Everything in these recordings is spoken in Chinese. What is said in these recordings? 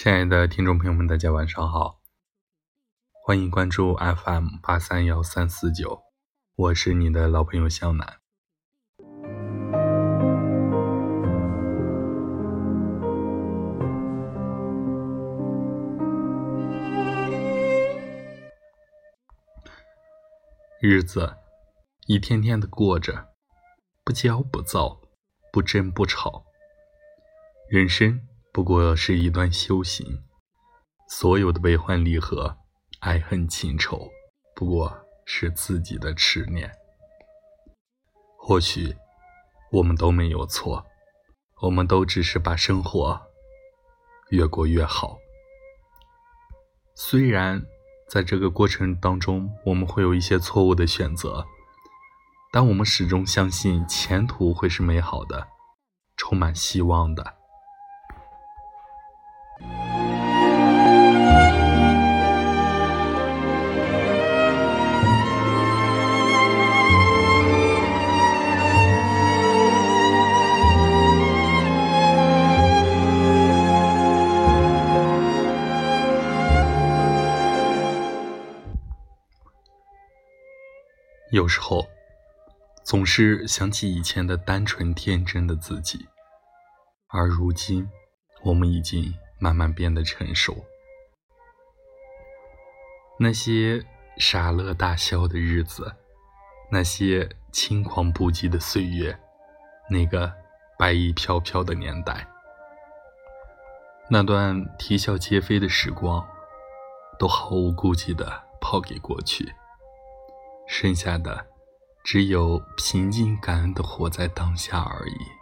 亲爱的听众朋友们，大家晚上好，欢迎关注 FM 八三幺三四九，我是你的老朋友向南。日子一天天的过着，不骄不躁，不争不吵。人生不过是一段修行，所有的悲欢离合、爱恨情仇，不过是自己的执念。或许我们都没有错，我们都只是把生活越过越好。虽然。在这个过程当中，我们会有一些错误的选择，但我们始终相信前途会是美好的，充满希望的。有时候，总是想起以前的单纯天真的自己，而如今，我们已经慢慢变得成熟。那些傻乐大笑的日子，那些轻狂不羁的岁月，那个白衣飘飘的年代，那段啼笑皆非的时光，都毫无顾忌地抛给过去。剩下的，只有平静感恩的活在当下而已。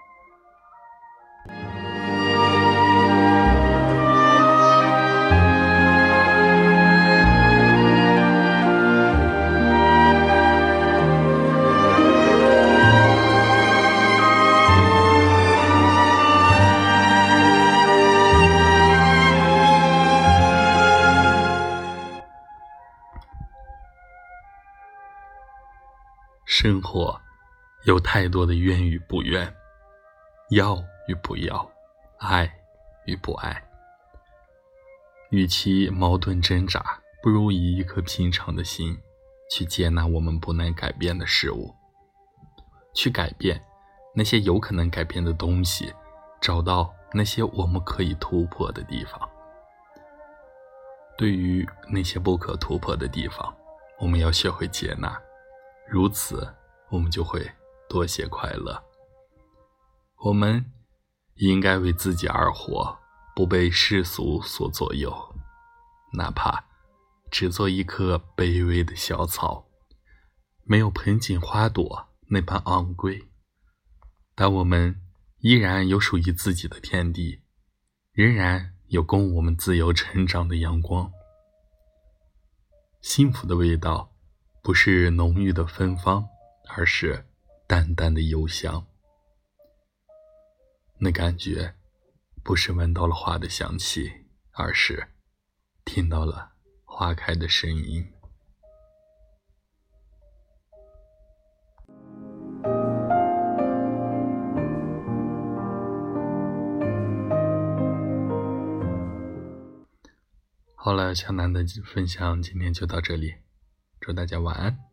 生活有太多的愿与不愿，要与不要，爱与不爱。与其矛盾挣扎，不如以一颗平常的心去接纳我们不能改变的事物，去改变那些有可能改变的东西，找到那些我们可以突破的地方。对于那些不可突破的地方，我们要学会接纳。如此，我们就会多些快乐。我们应该为自己而活，不被世俗所左右，哪怕只做一棵卑微的小草，没有盆景花朵那般昂贵，但我们依然有属于自己的天地，仍然有供我们自由成长的阳光。幸福的味道。不是浓郁的芬芳，而是淡淡的幽香。那感觉，不是闻到了花的香气，而是听到了花开的声音。好了，强南的分享今天就到这里。祝大家晚安。